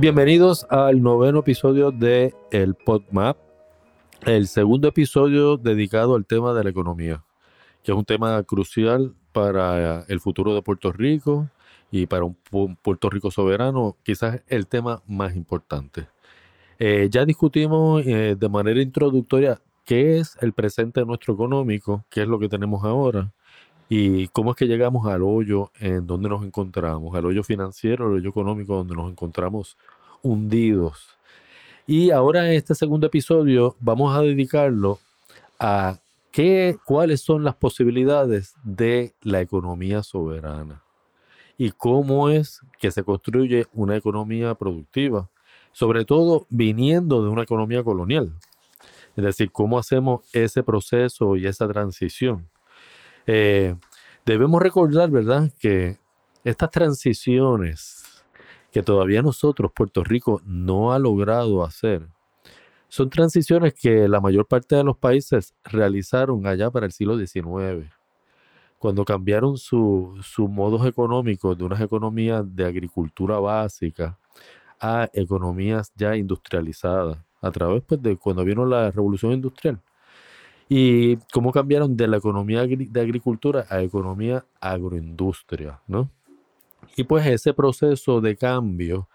Bienvenidos al noveno episodio de El PodMap, el segundo episodio dedicado al tema de la economía, que es un tema crucial para el futuro de Puerto Rico y para un Puerto Rico soberano, quizás el tema más importante. Eh, ya discutimos eh, de manera introductoria qué es el presente nuestro económico, qué es lo que tenemos ahora y cómo es que llegamos al hoyo en donde nos encontramos, al hoyo financiero, al hoyo económico donde nos encontramos hundidos. Y ahora en este segundo episodio vamos a dedicarlo a qué, cuáles son las posibilidades de la economía soberana y cómo es que se construye una economía productiva, sobre todo viniendo de una economía colonial. Es decir, cómo hacemos ese proceso y esa transición. Eh, debemos recordar, ¿verdad?, que estas transiciones que todavía nosotros, Puerto Rico, no ha logrado hacer, son transiciones que la mayor parte de los países realizaron allá para el siglo XIX, cuando cambiaron sus su modos económicos de unas economías de agricultura básica a economías ya industrializadas a través pues, de cuando vino la revolución industrial. Y cómo cambiaron de la economía de agricultura a economía agroindustria, ¿no? Y pues ese proceso de cambio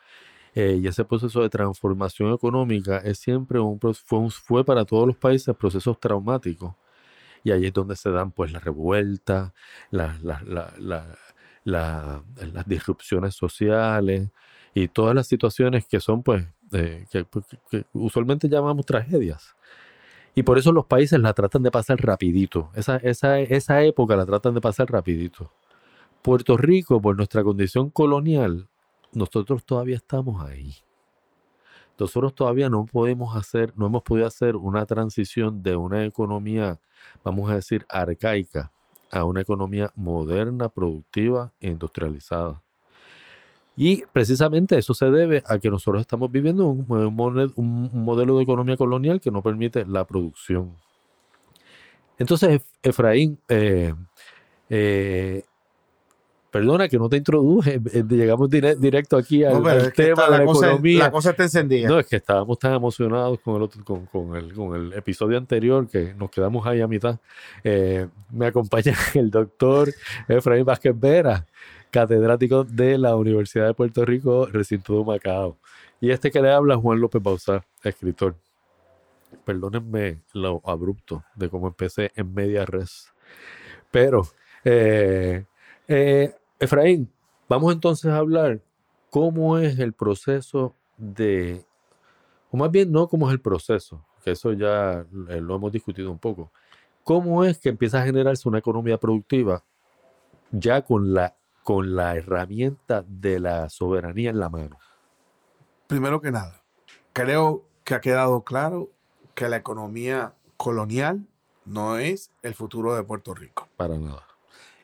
eh, y ese proceso de transformación económica es siempre un, fue, fue para todos los países procesos traumáticos. Y ahí es donde se dan pues las revueltas, las disrupciones sociales y todas las situaciones que son pues eh, pues, que, usualmente llamamos tragedias. Y por eso los países la tratan de pasar rapidito. Esa, esa, esa época la tratan de pasar rapidito. Puerto Rico, por nuestra condición colonial, nosotros todavía estamos ahí. Nosotros todavía no podemos hacer, no hemos podido hacer una transición de una economía, vamos a decir, arcaica a una economía moderna, productiva e industrializada. Y precisamente eso se debe a que nosotros estamos viviendo un, modelo de economía colonial que no permite la producción. Entonces, Efraín, eh, eh, perdona que no te introduje, eh, llegamos directo aquí al, tema de la, economía. La cosa está encendida. No, es que estábamos tan emocionados con el, otro, con, el, con el episodio anterior que nos quedamos ahí a mitad. me acompaña el doctor Efraín Vázquez Vera catedrático de la Universidad de Puerto Rico, recinto de Macao. Y este que le habla, Juan López Bauzá, escritor. Perdónenme lo abrupto de cómo empecé en media res. Pero, eh, eh, Efraín, vamos entonces a hablar cómo es el proceso de, o más bien no cómo es el proceso, que eso ya eh, lo hemos discutido un poco. ¿Cómo es que empieza a generarse una economía productiva ya con la con la herramienta de la soberanía en la mano? Primero que nada, creo que ha quedado claro que la economía colonial no es el futuro de Puerto Rico. Para nada.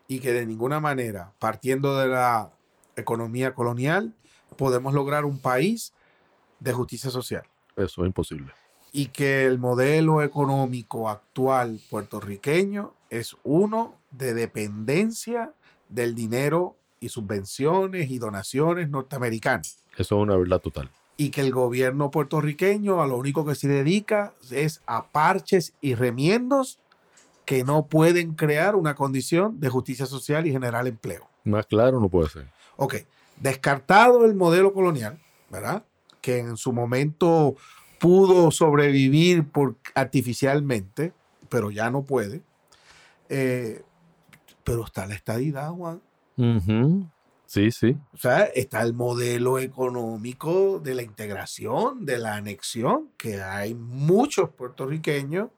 Y que de ninguna manera, partiendo de la economía colonial, podemos lograr un país de justicia social. Eso es imposible. Y que el modelo económico actual puertorriqueño es uno de dependencia del dinero y subvenciones y donaciones norteamericanas. Eso es una verdad total. Y que el gobierno puertorriqueño a lo único que se dedica es a parches y remiendos que no pueden crear una condición de justicia social y generar empleo. Más claro no puede ser. Ok, descartado el modelo colonial, ¿verdad? Que en su momento pudo sobrevivir por, artificialmente, pero ya no puede. Eh, pero está la estadidad, Juan. Sí, sí. O sea, está el modelo económico de la integración, de la anexión, que hay muchos puertorriqueños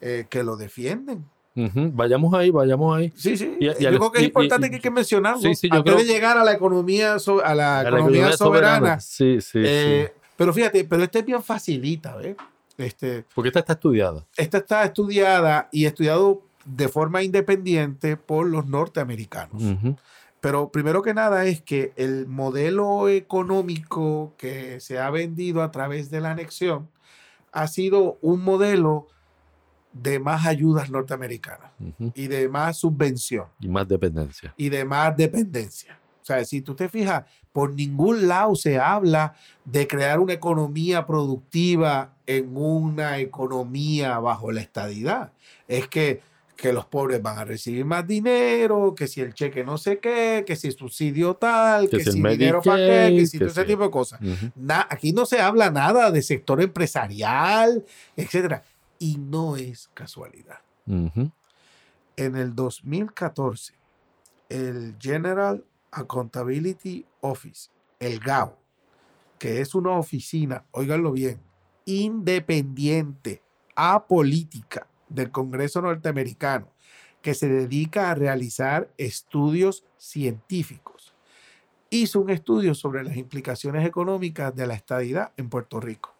eh, que lo defienden. Vayamos ahí, vayamos ahí. Sí, sí. yo creo que es importante que hay que mencionarlo. Sí, antes de llegar a la economía, a la, economía, soberana. Sí, sí, eh, Pero fíjate, pero este bien facilita, ¿ves? Este, Porque esta está estudiada. Esta está estudiada y estudiado de forma independiente por los norteamericanos. Pero primero que nada es que el modelo económico que se ha vendido a través de la anexión ha sido un modelo de más ayudas norteamericanas y de más subvención. Y más dependencia. Y de más dependencia. O sea, si tú te fijas, por ningún lado se habla de crear una economía productiva en una economía bajo la estadidad. Es que, que los pobres van a recibir más dinero, que si el cheque no sé qué, que si el subsidio tal, que, si dinero para qué, que si todo ese tipo de cosas. aquí no se habla nada de sector empresarial, etcétera. Y no es casualidad. En el 2014, el General Accountability Office, el GAO, que es una oficina, óiganlo bien, independiente, apolítica del Congreso norteamericano, que se dedica a realizar estudios científicos. Hizo un estudio sobre las implicaciones económicas de la estadidad en Puerto Rico.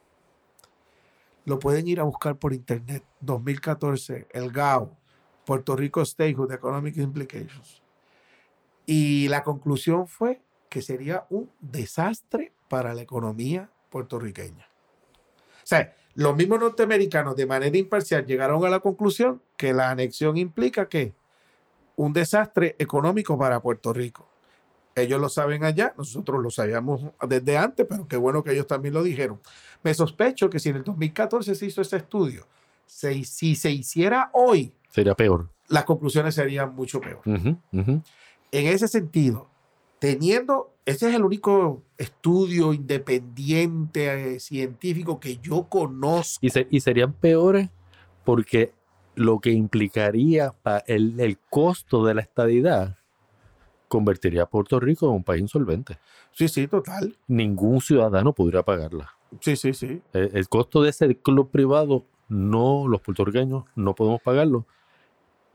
Lo pueden ir a buscar por internet. 2014, el GAO, Puerto Rico Statehood Economic Implications. Y la conclusión fue que sería un desastre para la economía puertorriqueña. O sea, los mismos norteamericanos de manera imparcial llegaron a la conclusión que la anexión implica que un desastre económico para Puerto Rico. Ellos lo saben allá, nosotros lo sabíamos desde antes, pero qué bueno que ellos también lo dijeron. Me sospecho que si en el 2014 se hizo ese estudio, si, se hiciera hoy, sería peor. Las conclusiones serían mucho peor. En ese sentido, teniendo, ese es el único estudio independiente eh, científico que yo conozco. Y, serían peores porque lo que implicaría el, el costo de la estadidad convertiría a Puerto Rico en un país insolvente. Sí, sí, total. Ningún ciudadano podría pagarla. Sí, sí, sí. El, costo de ese club privado, no, los puertorriqueños no podemos pagarlo.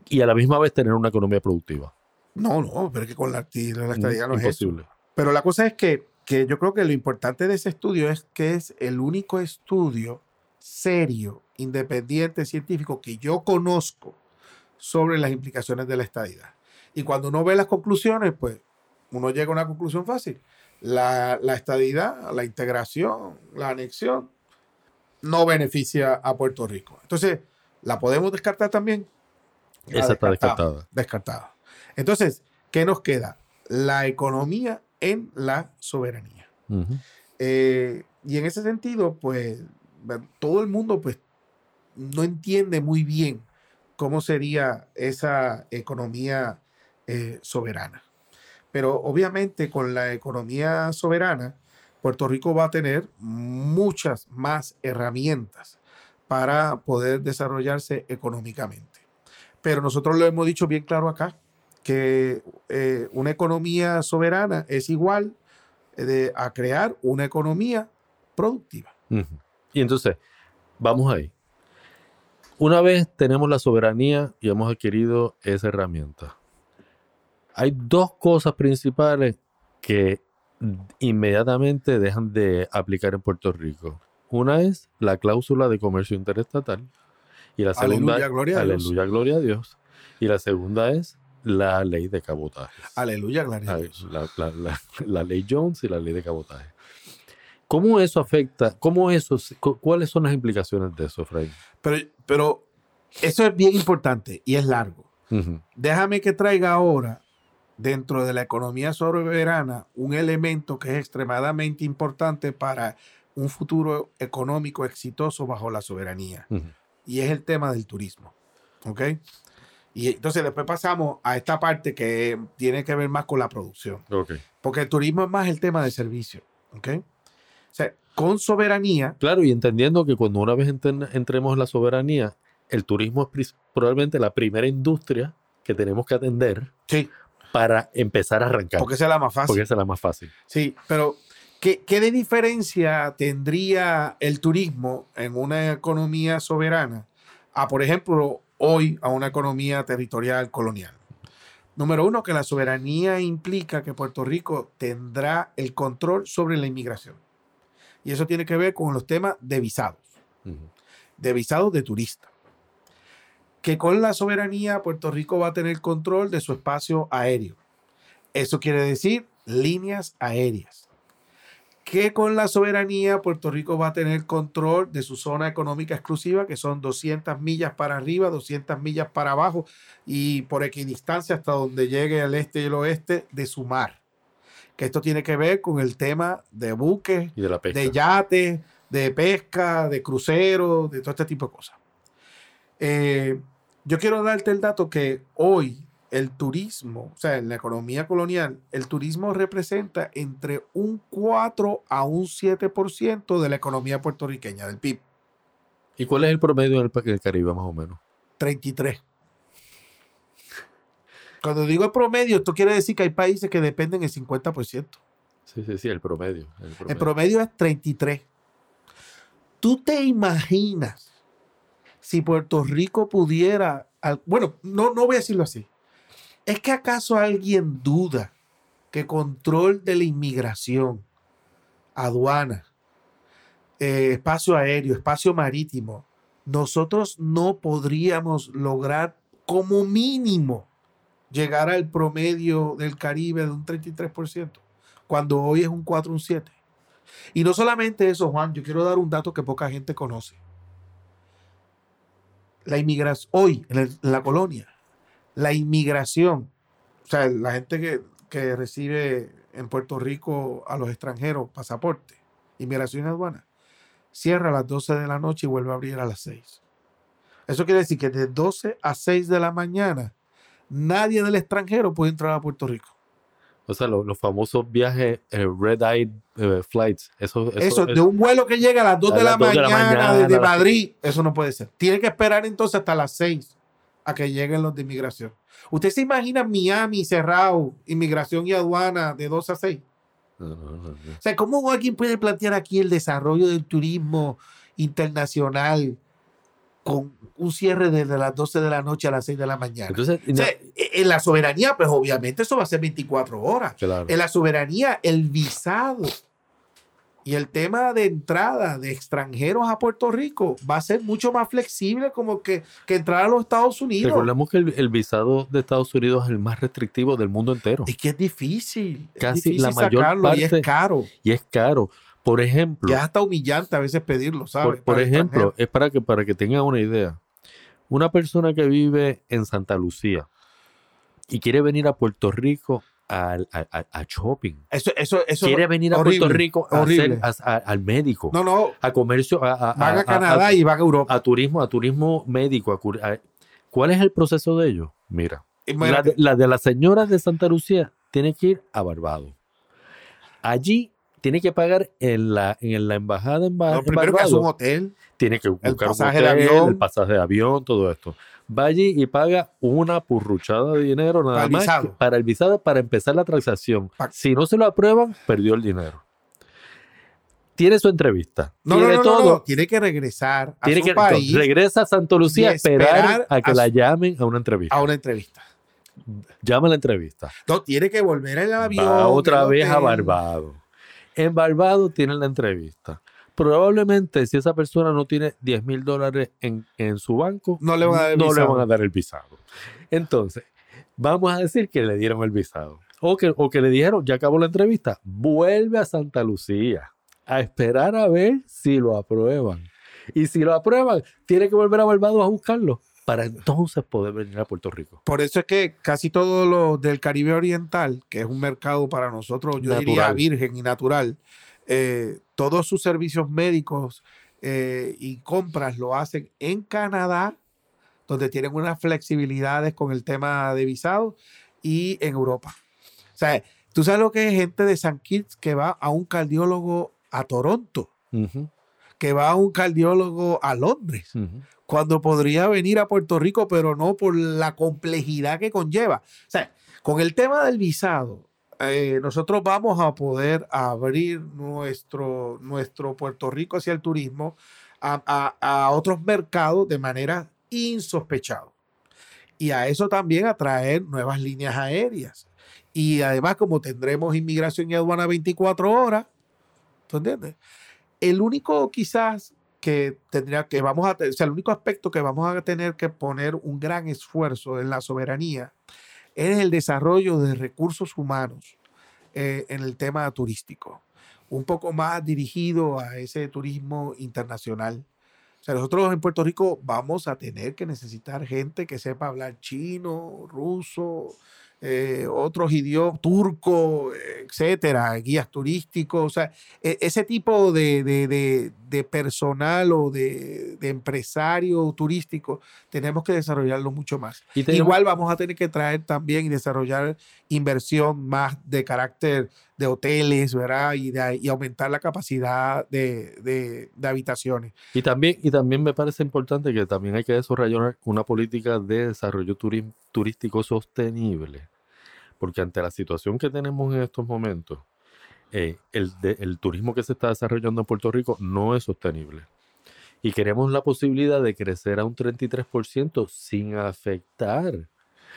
Y a la misma vez tener una economía productiva. No, no, pero es que con la, la estadía no es posible. Pero la cosa es que, que yo creo que lo importante de ese estudio es que es el único estudio serio, independiente, científico que yo conozco sobre las implicaciones de la estadidad. Y cuando uno ve las conclusiones, pues uno llega a una conclusión fácil. La, la estadidad, la integración, la anexión, no beneficia a Puerto Rico. Entonces, ¿la podemos descartar también? Esa está descartada. Descartada. Entonces, ¿qué nos queda? La economía en la soberanía. Eh, y en ese sentido, pues, todo el mundo, pues, no entiende muy bien cómo sería esa economía eh, soberana. Pero obviamente con la economía soberana, Puerto Rico va a tener muchas más herramientas para poder desarrollarse económicamente. Pero nosotros lo hemos dicho bien claro acá, que eh, una economía soberana es igual de, a crear una economía productiva. Y entonces, vamos ahí. Una vez tenemos la soberanía y hemos adquirido esa herramienta, hay dos cosas principales que inmediatamente dejan de aplicar en Puerto Rico. Una es la cláusula de comercio interestatal y la segunda aleluya, gloria, aleluya, gloria a Dios. Y la segunda es la ley de cabotaje. Aleluya, gloria a Dios. La, ley Jones y la ley de cabotaje. ¿Cómo eso afecta? ¿Cómo eso, ¿Cuáles son las implicaciones de eso, Fray? Pero, pero eso es bien importante y es largo. Déjame que traiga ahora dentro de la economía soberana un elemento que es extremadamente importante para un futuro económico exitoso bajo la soberanía. Y es el tema del turismo. ¿Ok? Y entonces después pasamos a esta parte que tiene que ver más con la producción. Okay. Porque el turismo es más el tema de servicio. ¿Ok? O sea, con soberanía. Claro, y entendiendo que cuando una vez entremos en la soberanía, el turismo es probablemente la primera industria que tenemos que atender. Sí para empezar a arrancar. Porque esa es la más fácil. Porque esa es la más fácil. Sí, pero ¿qué, ¿qué, de diferencia tendría el turismo en una economía soberana a, por ejemplo, hoy a una economía territorial colonial? Número uno, que la soberanía implica que Puerto Rico tendrá el control sobre la inmigración. Y eso tiene que ver con los temas de visados, de visados de turistas que con la soberanía Puerto Rico va a tener control de su espacio aéreo. Eso quiere decir líneas aéreas. Que con la soberanía Puerto Rico va a tener control de su zona económica exclusiva, que son 200 millas para arriba, 200 millas para abajo y por equidistancia hasta donde llegue el este y el oeste de su mar. que esto tiene que ver con el tema de buques, Y de la pesca. de yates, de pesca, de cruceros, de todo este tipo de cosas. Eh, yo quiero darte el dato que hoy el turismo, o sea, en la economía colonial, el turismo representa entre un 4 a un 7% de la economía puertorriqueña, del PIB. ¿Y cuál es el promedio del, del Caribe, más o menos? 33. Cuando digo el promedio, esto quiere decir que hay países que dependen el 50%. Sí, sí, sí, el promedio. El promedio. El promedio es 33. ¿Tú te imaginas si Puerto Rico pudiera... Bueno, no, no voy a decirlo así. ¿Es que acaso alguien duda que control de la inmigración, aduana, eh, espacio aéreo, espacio marítimo, nosotros no podríamos lograr como mínimo llegar al promedio del Caribe de un 33%, cuando hoy es un 4, un 7? Y no solamente eso, Juan, yo quiero dar un dato que poca gente conoce. La inmigración, hoy en, la colonia, la inmigración, o sea, la gente que, que recibe en Puerto Rico a los extranjeros pasaporte, inmigración y aduana, cierra a las 12 de la noche y vuelve a abrir a las 6. Eso quiere decir que de 12 a 6 de la mañana, nadie del extranjero puede entrar a Puerto Rico. O sea, lo- los famosos viajes eh, Red Eye eh, Flights. Eso, eso, Eso, es- de un vuelo que llega a las 2 A de la, dos de la mañana, mañana, desde Madrid, eso no puede ser. Tiene que esperar entonces hasta las 6 a que lleguen los de inmigración. ¿Usted se imagina Miami cerrado, inmigración y aduana de 2 a 6? No, no, no, no. O sea, ¿cómo alguien puede plantear aquí el desarrollo del turismo internacional con un cierre desde las 12 de la noche a las 6 de la mañana? Entonces, O sea, en la soberanía, pues obviamente eso va a ser 24 horas. claro. En la soberanía, el visado y el tema de entrada de extranjeros a Puerto Rico va a ser mucho más flexible como que, que entrar a los Estados Unidos. Recordemos que el, el visado de Estados Unidos es el más restrictivo del mundo entero. Es que es difícil. es Casi difícil la mayor sacarlo y parte- es caro. Y es caro. Por ejemplo, Y es hasta humillante a veces pedirlo, ¿sabes? por, ejemplo, es para que, para que tengan una idea. Una persona que vive en Santa Lucía y quiere venir a Puerto Rico al- a, a- shopping. Eso, eso, eso quiere venir a horrible, Puerto Rico a horrible. hacer- a- a- al médico, No, no. a comercio, a, a- Van a, Canadá y van a Europa. a turismo, a turismo médico. ¿Cuál es el proceso de ellos? Mira, la de, la de las señoras de Santa Lucía tiene que ir a Barbados. Allí tiene que pagar en la, en la embajada en, Ba- en primero que es un hotel. tiene que buscar un pasaje de hotel, avión. el pasaje de avión, todo esto. Va allí y paga una purruchada de dinero nada Para el más visado. para el visado para empezar la transacción. Pa- Si no se lo aprueban, perdió el dinero. Tiene su entrevista. No, no, tiene no, no, todo. no, Tiene que regresar a Tiene su que país regresa a Santo Lucía a esperar, a que a la su- llamen a una entrevista. a una entrevista. Llama a la entrevista. No, tiene que volver al avión. Va otra el vez a. Barbados. En Barbados tienen la entrevista. Probablemente si esa persona no tiene 10 mil dólares en, en su banco, No le van a dar el no le visado. van a dar el visado. Entonces, vamos a decir que le dieron el visado. O que, o que le dijeron, ya acabó la entrevista, vuelve a Santa Lucía a esperar a ver si lo aprueban. Y si lo aprueban, tiene que volver a Barbados a buscarlo para entonces poder venir a Puerto Rico. Por eso es que casi todo lo del Caribe Oriental, que es un mercado para nosotros, yo diría Natural. virgen y natural, eh, todos sus servicios médicos eh, y compras lo hacen en Canadá, donde tienen unas flexibilidades con el tema de visado, y en Europa. O sea, tú sabes lo que es gente de San Kitts que va a un cardiólogo a Toronto, Ujú, que va un cardiólogo a Londres ujú. cuando podría venir a Puerto Rico, pero no por la complejidad que conlleva. O sea, con el tema del visado, eh, nosotros vamos a poder abrir nuestro, nuestro Puerto Rico hacia el turismo a, a- a otros mercados de manera insospechada. Y a eso también atraer nuevas líneas aéreas. Y además, como tendremos inmigración y aduana 24 horas, ¿tú entiendes? El único quizás que tendría que vamos a, o sea, el único aspecto que vamos a tener que poner un gran esfuerzo en la soberanía es el desarrollo de recursos humanos eh, en el tema turístico, un poco más dirigido a ese turismo internacional. O sea, nosotros en Puerto Rico vamos a tener que necesitar gente que sepa hablar chino, ruso, eh, otros idiomas, turco, etcétera, guías turísticos, o sea, e, ese tipo de, de, personal o de, empresario turístico, tenemos que desarrollarlo mucho más. Igual vamos a tener que traer también y desarrollar inversión más de carácter de hoteles, ¿verdad? Y, y aumentar la capacidad de, habitaciones. Y también, y también me parece importante que también hay que desarrollar una política de desarrollo turístico sostenible porque ante la situación que tenemos en estos momentos, eh, el, el turismo que se está desarrollando en Puerto Rico no es sostenible. Y queremos la posibilidad de crecer a un 33% sin afectar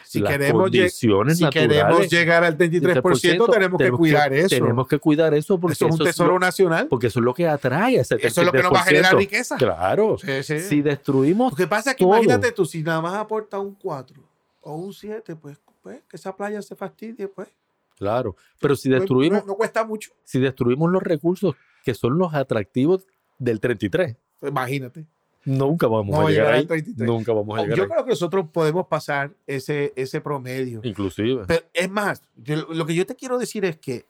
si las queremos condiciones si queremos llegar al 33%, tenemos, que cuidar eso. Tenemos que cuidar eso porque eso es un tesoro nacional. Porque eso es lo que atrae ese Eso es lo que nos va a generar riqueza. Claro. Si destruimos. Lo que pasa es que imagínate tú, si nada más aporta un 4 o un 7, pues pues, que esa playa se fastidie, pues. Claro, pero si destruimos... No, cuesta mucho. Si destruimos los recursos que son los atractivos del 33. Imagínate. Nunca vamos, a llegar, ahí. Nunca vamos a llegar Yo creo que nosotros podemos pasar ese, ese promedio. Inclusive. Pero es más, lo que yo te quiero decir es que,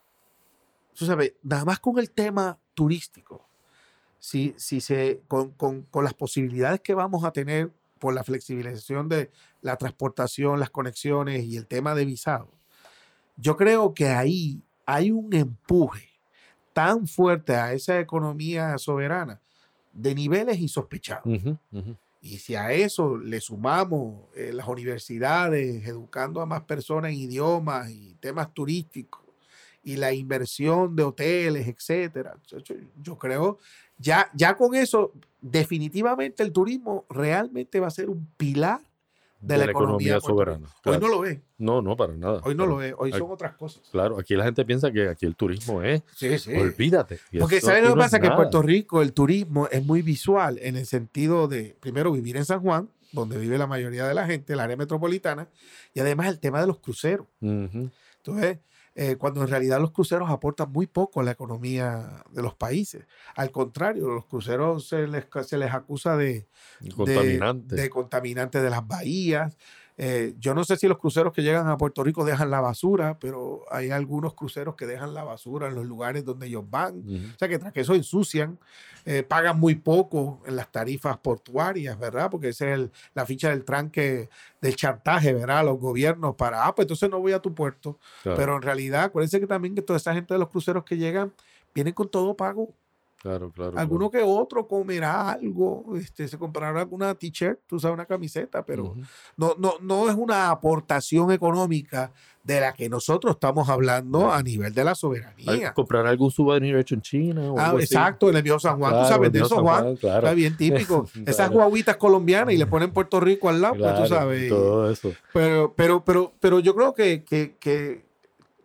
tú sabes, nada más con el tema turístico, si, si se, con, con, con las posibilidades que vamos a tener por la flexibilización de la transportación, las conexiones y el tema de visado, yo creo que ahí hay un empuje tan fuerte a esa economía soberana de niveles insospechados. Y si a eso le sumamos eh, las universidades educando a más personas en idiomas y temas turísticos y la inversión de hoteles, etcétera, yo creo ya, ya con eso, definitivamente el turismo realmente va a ser un pilar de, la, economía, soberana. Hoy no lo ve. No, no, para nada. Hoy no lo ve, hoy son otras cosas. Claro, aquí la gente piensa que aquí el turismo es. Sí, sí. Olvídate. Porque ¿sabes lo que pasa? que en Puerto Rico el turismo es muy visual en el sentido de, primero, vivir en San Juan, donde vive la mayoría de la gente, el área metropolitana, y además el tema de los cruceros. Entonces, eh, cuando en realidad los cruceros aportan muy poco a la economía de los países. Al contrario, los cruceros se les, se les acusa de, de, de contaminantes de las bahías, eh, yo no sé si los cruceros que llegan a Puerto Rico dejan la basura, pero hay algunos cruceros que dejan la basura en los lugares donde ellos van. O sea que tras que eso ensucian, eh, pagan muy poco en las tarifas portuarias, ¿verdad? Porque esa es la ficha del tranque del chantaje, ¿verdad? Los gobiernos para, ah, pues entonces no voy a tu puerto. Pero en realidad, acuérdense que también que toda esa gente de los cruceros que llegan vienen con todo pago. Claro, claro. Alguno que otro comerá algo, este, se comprará alguna t-shirt, tú sabes, una camiseta, pero no, no, no es una aportación económica de la que nosotros estamos hablando a nivel de la soberanía. Comprar algún souvenir hecho en China. ah, exacto, en el viejo San Juan, tú sabes de eso, Juan. Está bien típico. Esas guaguitas colombianas y le ponen Puerto Rico al lado, pues tú sabes. Todo eso. Pero, pero, pero, pero yo creo que, que, que,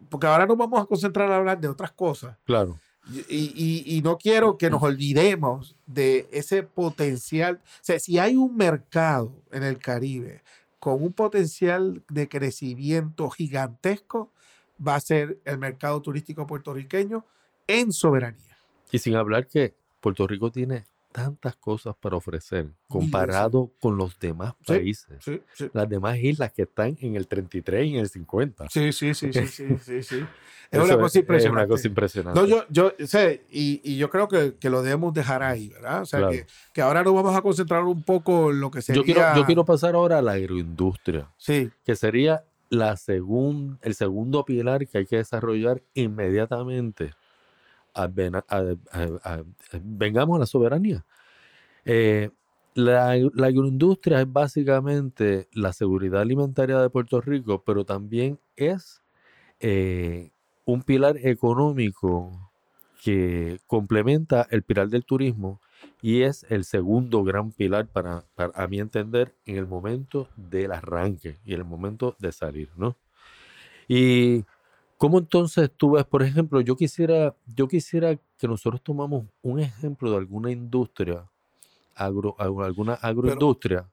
porque ahora nos vamos a concentrar a hablar de otras cosas. Claro. Y, no quiero que nos olvidemos de ese potencial. O sea, si hay un mercado en el Caribe con un potencial de crecimiento gigantesco, va a ser el mercado turístico puertorriqueño en soberanía. Y sin hablar que Puerto Rico tiene tantas cosas para ofrecer comparado con los demás países. Las demás islas que están en el 33 y en el 50. Sí, sí, sí, sí, sí, sí, Es, una cosa impresionante. es una cosa impresionante. No, yo, yo sé, y, y, yo creo que, que, lo debemos dejar ahí, ¿verdad? O sea, que, que, ahora nos vamos a concentrar un poco en lo que sería... Yo quiero, yo quiero pasar ahora a la agroindustria. Sí. Que sería la segun, el segundo pilar que hay que desarrollar inmediatamente vengamos a la soberanía. Eh, la, agroindustria es básicamente la seguridad alimentaria de Puerto Rico, pero también es eh, un pilar económico que complementa el pilar del turismo y es el segundo gran pilar para, a mi entender en el momento del arranque y el momento de salir, ¿no? Y ¿Cómo entonces tú ves, por ejemplo, yo quisiera, yo quisiera que nosotros tomamos un ejemplo de alguna industria, agro, alguna agroindustria.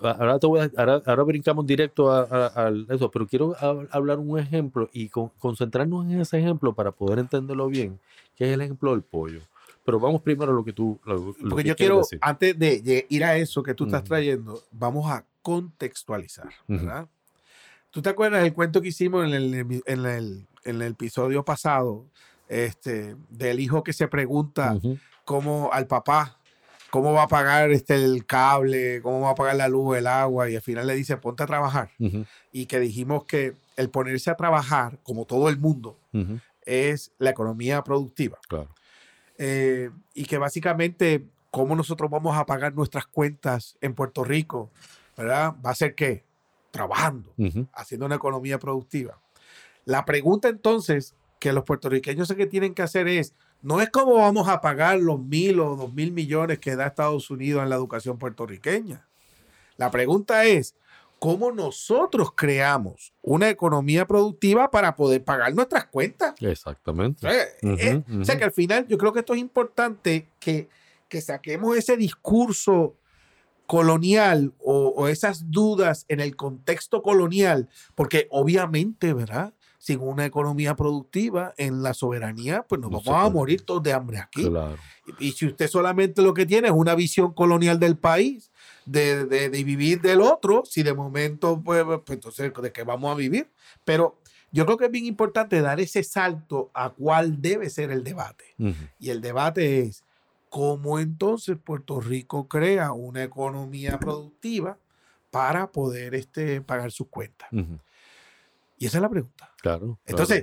ahora, te voy a, ahora, brincamos directo a, eso, pero quiero hablar un ejemplo y concentrarnos en ese ejemplo para poder entenderlo bien, que es el ejemplo del pollo. Pero vamos primero a lo que tú. Porque yo quiero, antes de ir a eso que tú estás trayendo, vamos a contextualizar, ¿verdad? ¿Tú te acuerdas del cuento que hicimos en el, en el, en el episodio pasado? Este, del hijo que se pregunta cómo al papá, cómo va a pagar este, el cable, cómo va a pagar la luz, el agua, y al final le dice, ponte a trabajar. Y que dijimos que el ponerse a trabajar, como todo el mundo, es la economía productiva. Claro. Eh, y que básicamente, cómo nosotros vamos a pagar nuestras cuentas en Puerto Rico, ¿verdad? Va a ser qué? Trabajando, haciendo una economía productiva. La pregunta entonces que los puertorriqueños sé que tienen que hacer es, no es cómo vamos a pagar los mil o dos mil millones que da Estados Unidos en la educación puertorriqueña. La pregunta es, ¿cómo nosotros creamos una economía productiva para poder pagar nuestras cuentas? Exactamente. O sea, eh, eh, que al final yo creo que esto es importante que, que saquemos ese discurso colonial o, o, esas dudas en el contexto colonial, porque obviamente, ¿verdad? sin una economía productiva en la soberanía, pues nos vamos a morir todos de hambre aquí. Y, si usted solamente lo que tiene es una visión colonial del país, de, de, vivir del otro, si de momento, pues, pues, pues, entonces, ¿de qué vamos a vivir? Pero yo creo que es bien importante dar ese salto a cuál debe ser el debate. Y el debate es, ¿cómo entonces Puerto Rico crea una economía productiva para poder este, pagar sus cuentas? Y esa es la pregunta. Claro. Entonces,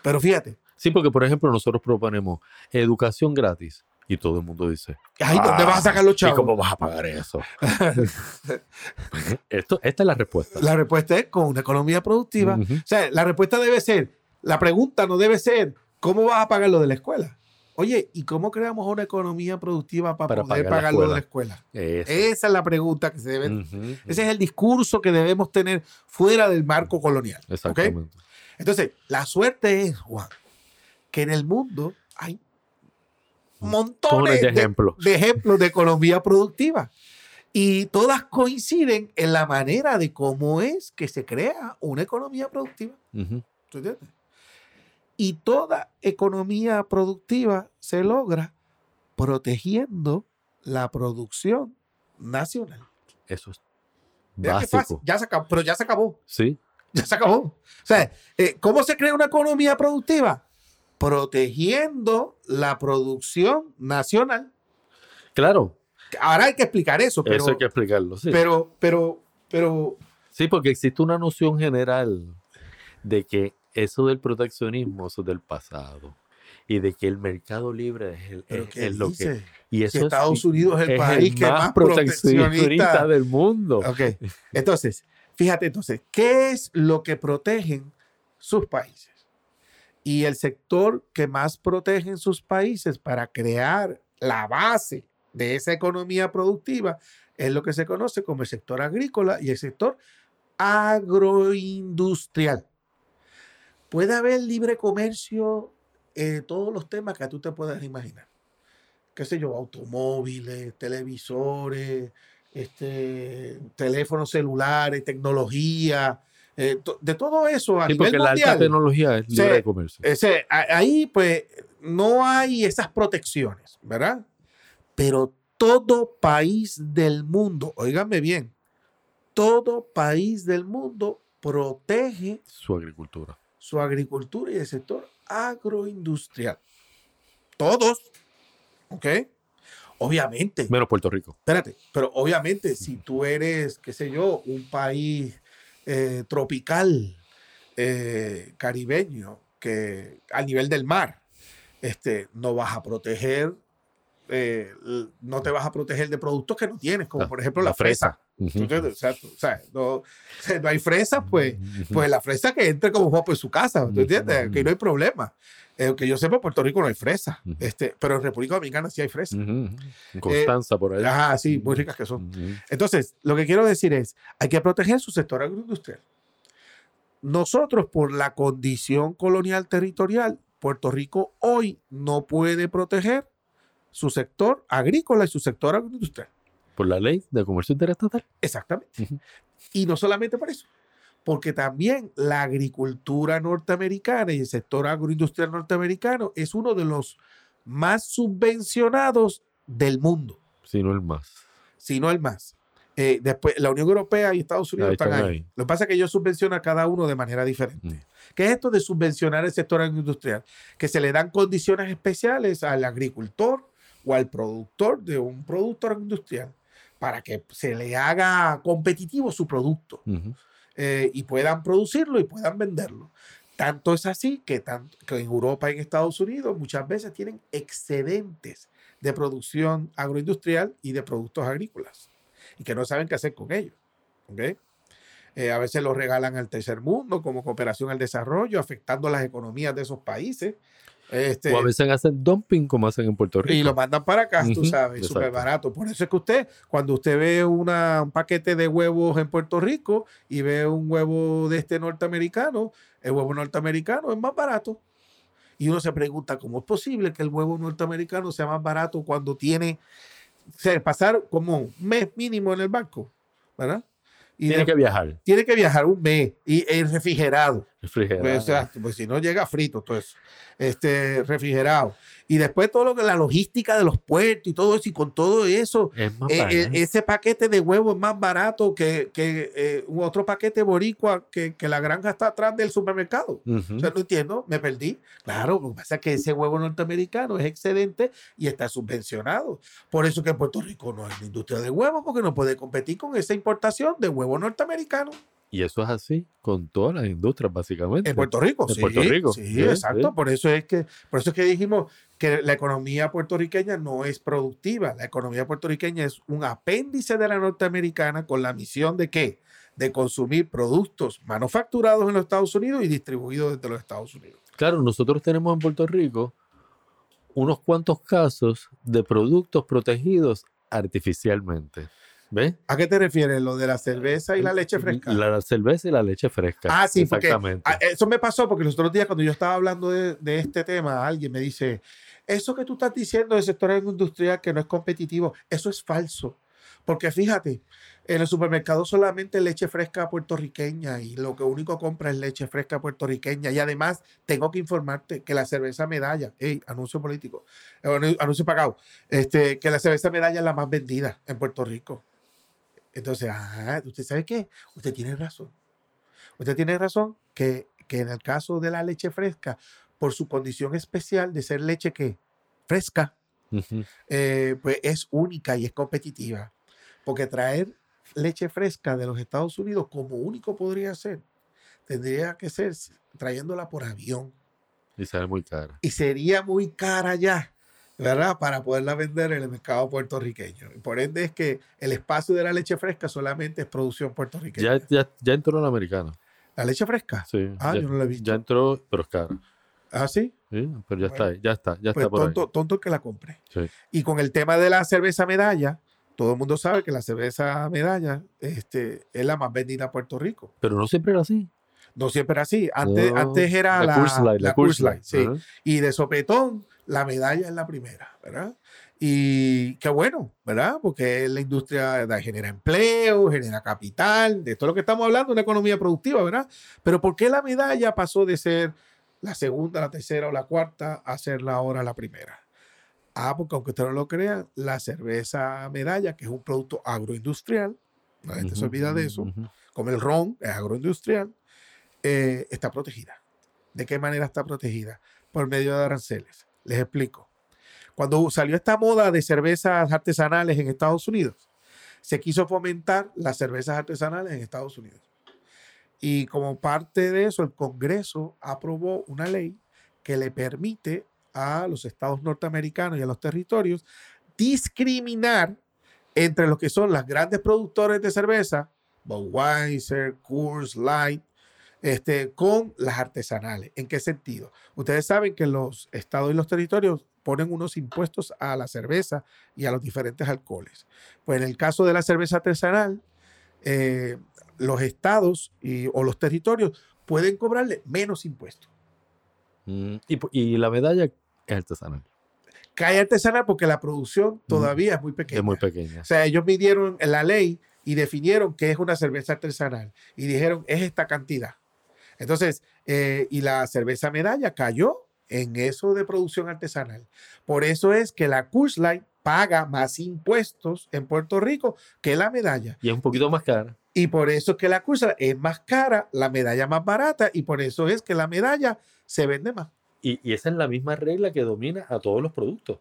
pero fíjate. Sí, porque por ejemplo nosotros proponemos educación gratis y todo el mundo dice, ay, ¿dónde vas a sacar los chavos? ¿Y cómo vas a pagar eso? Esto, esta es la respuesta. La respuesta es con una economía productiva. O sea, la respuesta debe ser, la pregunta no debe ser, ¿cómo vas a pagar lo de la escuela? Oye, ¿y cómo creamos una economía productiva para, poder pagar, lo de la escuela? Esa es la pregunta que se debe. Ese es el discurso que debemos tener fuera del marco colonial. Exactamente. Entonces, la suerte es, Juan, que en el mundo hay montones de, ejemplos. De, ejemplos de economía productiva. Y todas coinciden en la manera de cómo es que se crea una economía productiva. entiendes? Y toda economía productiva se logra protegiendo la producción nacional. Eso es básico. Ya se acabó, pero ya se acabó. Sí. Ya se acabó. O sea, eh, ¿cómo se crea una economía productiva? Protegiendo la producción nacional. Claro. Ahora hay que explicar eso. Pero, eso hay que explicarlo, sí. Pero, pero, pero. Sí, porque existe una noción general de que eso del proteccionismo, eso es del pasado. Y de que el mercado libre es, el, lo que. Y eso Estados Unidos es el país que más proteccionista del mundo. Ok. Entonces, Fíjate entonces, ¿qué es lo que protegen sus países? Y el sector que más protege en sus países para crear la base de esa economía productiva es lo que se conoce como el sector agrícola y el sector agroindustrial. Puede haber libre comercio en todos los temas que tú te puedas imaginar. Qué sé yo, automóviles, televisores, este, teléfonos celulares, tecnología, eh, de todo eso a sí, nivel porque la alta tecnología es libre de comercio. Ese, ahí pues no hay esas protecciones, ¿verdad? Pero todo país del mundo, óigame bien, todo país del mundo protege su agricultura. Su agricultura y el sector agroindustrial. Todos, ¿ok? Obviamente. Menos Puerto Rico. Espérate, pero obviamente si tú eres, qué sé yo, un país eh, tropical, eh, caribeño, que al nivel del mar, este, no vas a proteger, eh, no te vas a proteger de productos que no tienes, como por ejemplo la, fresa. O sea, no, hay fresa, pues, pues la fresa que entre como guapo en su casa, ¿tú entiendes? Que no hay problema. Eh, que yo sepa, en Puerto Rico no hay fresa, este, pero en República Dominicana sí hay fresa. En Constanza, por ahí. Ajá, sí, muy ricas que son. Entonces, lo que quiero decir es, hay que proteger su sector agroindustrial. Nosotros, por la condición colonial territorial, Puerto Rico hoy no puede proteger su sector agrícola y su sector agroindustrial. Por la ley de comercio interestatal. Exactamente. Y no solamente por eso porque también la agricultura norteamericana y el sector agroindustrial norteamericano es uno de los más subvencionados del mundo. Si no el más. Si no el más. Eh, después, la Unión Europea y Estados Unidos están, ahí. Lo que pasa es que ellos subvencionan a cada uno de manera diferente. Mm. ¿Qué es esto de subvencionar el sector industrial? Que se le dan condiciones especiales al agricultor o al productor de un producto industrial para que se le haga competitivo su producto eh, y puedan producirlo y puedan venderlo. Tanto es así que, tanto, que en Europa y en Estados Unidos muchas veces tienen excedentes de producción agroindustrial y de productos agrícolas y que no saben qué hacer con ellos. Eh, a veces los regalan al tercer mundo como cooperación al desarrollo, afectando las economías de esos países. Este, o a veces hacen dumping como hacen en Puerto Rico. Y lo mandan para acá, tú sabes, súper barato. Por eso es que usted, cuando usted ve una, un paquete de huevos en Puerto Rico y ve un huevo de este norteamericano, el huevo norteamericano es más barato. Y uno se pregunta, ¿cómo es posible que el huevo norteamericano sea más barato cuando tiene, o pasar como un mes mínimo en el banco? ¿Verdad? tiene que viajar. Tiene que viajar un mes y es refrigerado. Refrigerado. Pues, pues si no llega frito, todo eso. Este, refrigerado. Y después todo lo que la logística de los puertos y todo eso, y con todo eso, eh, eh, ese paquete de huevo es más barato que, que eh, otro paquete boricua que, que, la granja está atrás del supermercado. O sea, no entiendo, me perdí. Claro, lo que pasa es que ese huevo norteamericano es excedente y está subvencionado. Por eso que en Puerto Rico no hay industria de huevo, porque no puede competir con esa importación de huevo norteamericano. Y eso es así con todas las industrias, básicamente. En Puerto Rico, en sí. Puerto Rico. Sí, exacto. Por eso es que, por eso es que dijimos que la economía puertorriqueña no es productiva. La economía puertorriqueña es un apéndice de la norteamericana con la misión de qué? De consumir productos manufacturados en los Estados Unidos y distribuidos desde los Estados Unidos. Claro, nosotros tenemos en Puerto Rico unos cuantos casos de productos protegidos artificialmente. ¿Ves? ¿A qué te refieres? ¿Lo de la cerveza y la leche fresca? La cerveza y la leche fresca. Ah, sí, Exactamente. porque eso me pasó porque los otros días cuando yo estaba hablando de, este tema, alguien me dice, eso que tú estás diciendo del sector industrial que no es competitivo, eso es falso. Porque fíjate, en el supermercado solamente leche fresca puertorriqueña y lo que único compra es leche fresca puertorriqueña. Y además tengo que informarte que la cerveza medalla, hey, anuncio político, eh, anuncio pagado, este, que la cerveza medalla es la más vendida en Puerto Rico. Entonces, ah, ¿usted sabe qué? Usted tiene razón. Usted tiene razón que, en el caso de la leche fresca, por su condición especial de ser leche que fresca, eh, pues es única y es competitiva. Porque traer leche fresca de los Estados Unidos como único podría ser, tendría que ser trayéndola por avión. Y sería muy cara. Y sería muy cara ya. ¿Verdad? Para poderla vender en el mercado puertorriqueño. Por ende es que el espacio de la leche fresca solamente es producción puertorriqueña. Ya, ya, entró en el americano. ¿La leche fresca? Sí. Ah, yo no la he visto. Ya entró, pero es cara. ¿Ah, sí? Sí, pero ya está, ya está, ya pues está por tonto, tonto que la compre. Sí. Y con el tema de la cerveza medalla, todo el mundo sabe que la cerveza medalla este, es la más vendida en Puerto Rico. Pero no siempre era así. No siempre era así. Antes, antes era la, la, Curse Light, sí. Y de sopetón la medalla es la primera, ¿verdad? Y qué bueno, ¿verdad? Porque la industria genera empleo, genera capital, de todo lo que estamos hablando, una economía productiva, ¿verdad? Pero ¿por qué la medalla pasó de ser la segunda, la tercera o la cuarta a ser la ahora la primera? Ah, porque aunque usted no lo crea, la cerveza medalla, que es un producto agroindustrial, la gente se olvida de eso, como el ron, es agroindustrial, eh, está protegida. ¿De qué manera está protegida? Por medio de aranceles. Les explico. Cuando salió esta moda de cervezas artesanales en Estados Unidos, se quiso fomentar las cervezas artesanales en Estados Unidos. Y como parte de eso, el Congreso aprobó una ley que le permite a los estados norteamericanos y a los territorios discriminar entre lo que son las grandes productores de cerveza, Budweiser, Coors Light, este, con las artesanales. ¿En qué sentido? Ustedes saben que los estados y los territorios ponen unos impuestos a la cerveza y a los diferentes alcoholes. Pues en el caso de la cerveza artesanal, eh, los estados y, o los territorios pueden cobrarle menos impuestos. Mm, y, la medalla es artesanal. Cae artesanal porque la producción todavía es muy pequeña. Es muy pequeña. O sea, ellos midieron la ley y definieron qué es una cerveza artesanal y dijeron es esta cantidad. Entonces, eh, y la cerveza medalla cayó en eso de producción artesanal. Por eso es que la Coors Light paga más impuestos en Puerto Rico que la medalla. Y es un poquito más cara. Y por eso es que la cursa es más cara, la medalla más barata, y por eso es que la medalla se vende más. Y, y esa es la misma regla que domina a todos los productos.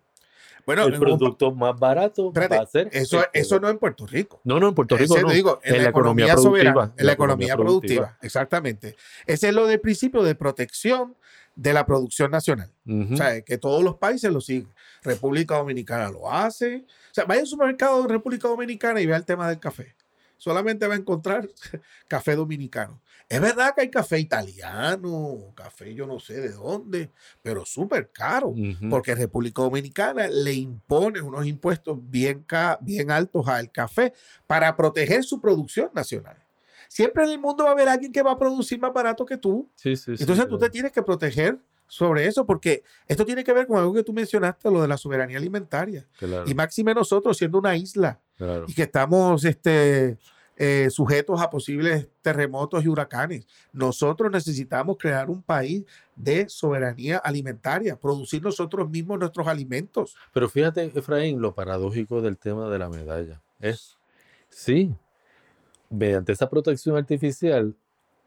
Bueno, el producto más barato espérate, va a ser. Eso, este, eso no en Puerto Rico. No, no, en Puerto Rico Ese, no. digo, en, en la, economía, productiva, soberana, en la economía, productiva. productiva. exactamente. Ese es lo del principio de protección de la producción nacional. O sea, que todos los países lo siguen. República Dominicana lo hace. O sea, vaya al supermercado de República Dominicana y vea el tema del café. Solamente va a encontrar café dominicano. Es verdad que hay café italiano, café yo no sé de dónde, pero súper caro. Ujú. Porque República Dominicana le impone unos impuestos bien, bien altos al café para proteger su producción nacional. Siempre en el mundo va a haber alguien que va a producir más barato que tú. Sí, sí, sí, Entonces tú te tienes que proteger sobre eso, porque esto tiene que ver con algo que tú mencionaste, lo de la soberanía alimentaria. Claro, Y máxime nosotros siendo una isla claro. y que estamos este, eh, sujetos a posibles terremotos y huracanes. Nosotros necesitamos crear un país de soberanía alimentaria, producir nosotros mismos nuestros alimentos. Pero fíjate, Efraín, lo paradójico del tema de la medalla es, sí, mediante esa protección artificial,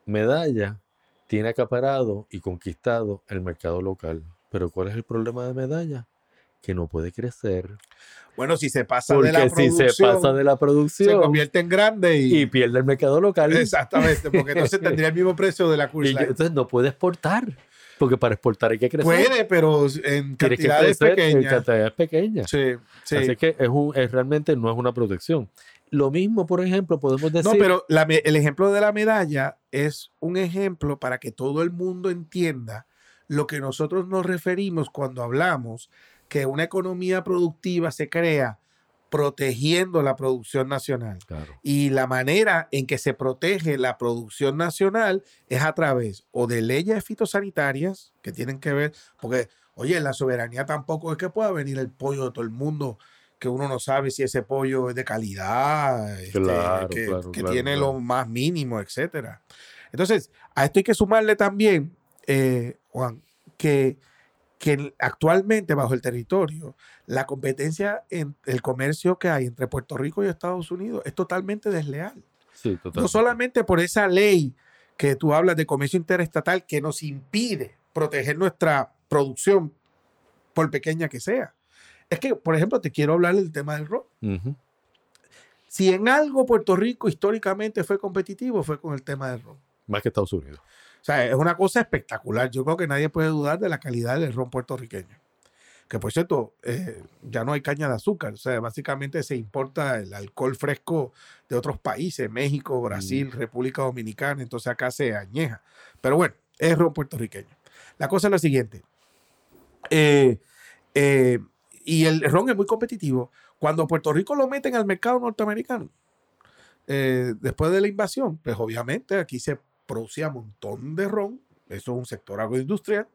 medalla tiene acaparado y conquistado el mercado local. Pero ¿cuál es el problema de medalla? Que no puede crecer. Bueno, si se pasa de la si producción, se pasa de la se producción convierte en grande y, y pierde el mercado local, exactamente, porque entonces tendría el mismo precio de la cursa. entonces no puede exportar. Porque para exportar hay que crecer. Puede, pero en cantidades crecer en pequeñas. cantidades pequeñas. Sí, sí. Así que es un, es, realmente no es una protección. Lo mismo, por ejemplo, podemos decir. No, pero la el ejemplo de la medalla es un ejemplo para que todo el mundo entienda lo que nosotros nos referimos cuando hablamos que una economía productiva se crea protegiendo la producción nacional. Claro. Y la manera en que se protege la producción nacional es a través o de leyes fitosanitarias que tienen que ver, porque, oye, la soberanía tampoco es que pueda venir el pollo de todo el mundo, que uno no sabe si ese pollo es de calidad, este, que, claro, que claro, tiene lo más mínimo, etcétera. Entonces, a esto hay que sumarle también, eh, Juan, que, que actualmente bajo el territorio, la competencia en el comercio que hay entre Puerto Rico y Estados Unidos es totalmente desleal. Sí, totalmente. No solamente por esa ley que tú hablas de comercio interestatal que nos impide proteger nuestra producción, por pequeña que sea. Es que, por ejemplo, te quiero hablar del tema del ron. Ujú. Si en algo Puerto Rico históricamente fue competitivo, fue con el tema del ron. Más que Estados Unidos. O sea, es una cosa espectacular. Yo creo que nadie puede dudar de la calidad del ron puertorriqueño. Que por cierto, eh, ya no hay caña de azúcar. O sea, básicamente se importa el alcohol fresco de otros países, México, Brasil, República Dominicana. Entonces acá se añeja. Pero bueno, es ron puertorriqueño. La cosa es la siguiente. Eh, eh, y el ron es muy competitivo. Cuando Puerto Rico lo meten al mercado norteamericano, eh, después de la invasión, pues obviamente aquí se producía un montón de ron. Eso es un sector agroindustrial.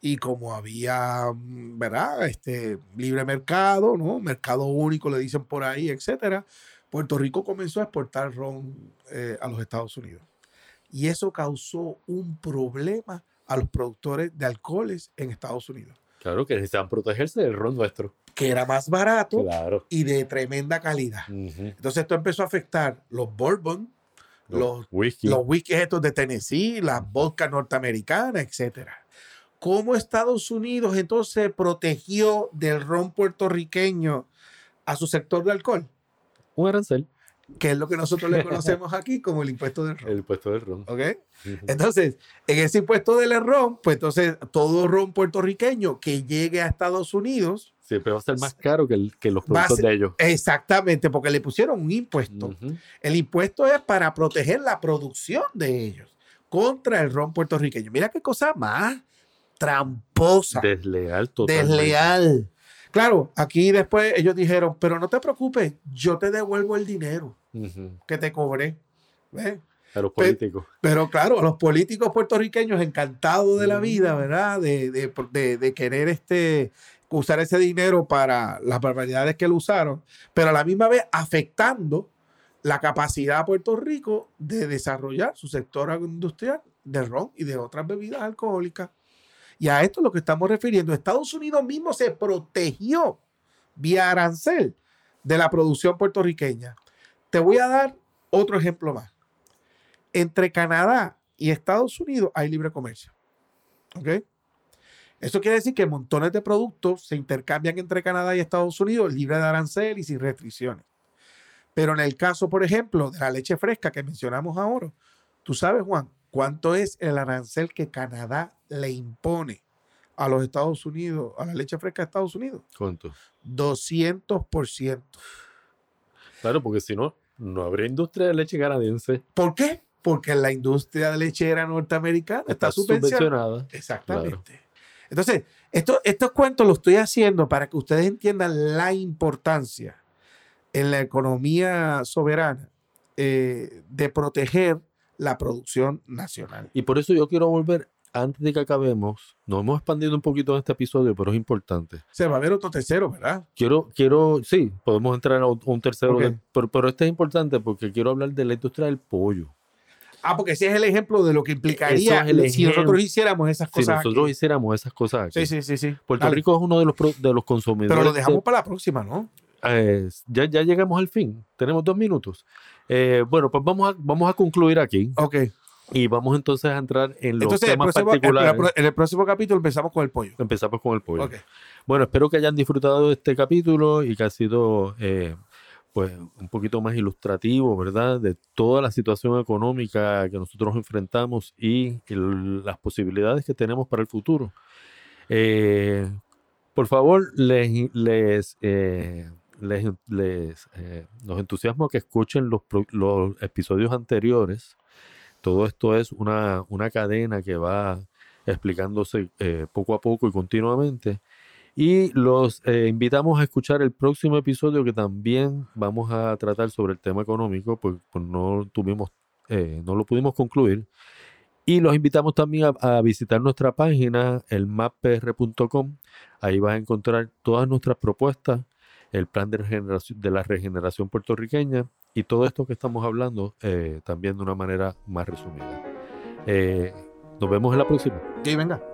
Y como había, mm, ¿verdad? Este libre mercado, ¿no? Mercado único, le dicen por ahí, etcétera. Puerto Rico comenzó a exportar ron eh, a los Estados Unidos. Y eso causó un problema a los productores de alcoholes en Estados Unidos, Claro que necesitan protegerse del ron nuestro. que era más barato Claro. y de tremenda calidad. Ujú. Entonces esto empezó a afectar los bourbon, los whisky. los whiskies estos de Tennessee, las vodka norteamericanas, etcétera. ¿Cómo Estados Unidos entonces protegió del ron puertorriqueño a su sector de alcohol? Un arancel. Que es lo que nosotros le conocemos aquí como el impuesto del ron. El puesto del ron. ¿Ok? Entonces, en ese impuesto del ron, pues entonces todo ron puertorriqueño que llegue a Estados Unidos, Siempre va a ser más caro que, el- que los productos ser- de ellos. exactamente, porque le pusieron un impuesto. El impuesto es para proteger la producción de ellos contra el ron puertorriqueño. Mira qué cosa más tramposa, Desleal totalmente. desleal. Claro, aquí después ellos dijeron, pero no te preocupes, yo te devuelvo el dinero que te cobré. ¿Ves? A los políticos. Pero claro, a los políticos puertorriqueños encantados de la vida, ¿verdad? De, de- de- de querer este, usar ese dinero para las barbaridades que lo usaron, pero a la misma vez afectando la capacidad de Puerto Rico de desarrollar su sector agroindustrial de ron y de otras bebidas alcohólicas. Y a esto es lo que estamos refiriendo. Estados Unidos mismo se protegió vía arancel de la producción puertorriqueña. Te voy a dar otro ejemplo más. Entre Canadá y Estados Unidos hay libre comercio. ¿Ok? Eso quiere decir que montones de productos se intercambian entre Canadá y Estados Unidos libre de arancel y sin restricciones. Pero en el caso, por ejemplo, de la leche fresca que mencionamos ahora, tú sabes, Juan, cuánto es el arancel que Canadá le impone a los Estados Unidos, a la leche fresca de Estados Unidos. ¿Cuánto? 200%. Claro, porque si no, no habría industria de leche canadiense. ¿Por qué? Porque la industria de lechera norteamericana está, subvencionada. Exactamente. Entonces, esto, estos cuentos los estoy haciendo para que ustedes entiendan la importancia en la economía soberana eh, de proteger la producción nacional. Y por eso yo quiero volver, antes de que acabemos, nos hemos expandido un poquito en este episodio, pero es importante. Se va a ver otro tercero, ¿verdad? Quiero, quiero, sí, podemos entrar a un tercero, pero, pero este es importante porque quiero hablar de la industria del pollo. Ah, porque ese es el ejemplo de lo que implicaría si nosotros hiciéramos esas cosas. Si nosotros hiciéramos esas cosas aquí. Sí, sí, sí, sí. Puerto Rico es uno de los, de los consumidores. Pero lo dejamos para la próxima, ¿no? Eh, ya, ya llegamos al fin. Tenemos dos minutos. Eh, bueno, pues vamos a, vamos a concluir aquí. Ok. Y vamos entonces a entrar en los temas particulares. En el próximo capítulo empezamos con el pollo. Empezamos con el pollo. Okay. Bueno, espero que hayan disfrutado de este capítulo y que ha sido eh, pues un poquito más ilustrativo, ¿verdad? De toda la situación económica que nosotros enfrentamos y las posibilidades que tenemos para el futuro. Eh, por favor, les, les, eh, les, eh, nos entusiasmo que escuchen los, los, episodios anteriores. Todo esto es una, una cadena que va explicándose poco a poco y continuamente. Y los eh, invitamos a escuchar el próximo episodio que también vamos a tratar sobre el tema económico, pues, pues no tuvimos, eh, no lo pudimos concluir. Y los invitamos también a, visitar nuestra página, el mappr.com. Ahí vas a encontrar todas nuestras propuestas, el plan de, regeneración, de la regeneración puertorriqueña y todo esto que estamos hablando eh, también de una manera más resumida. nos vemos en la próxima. Sí, venga.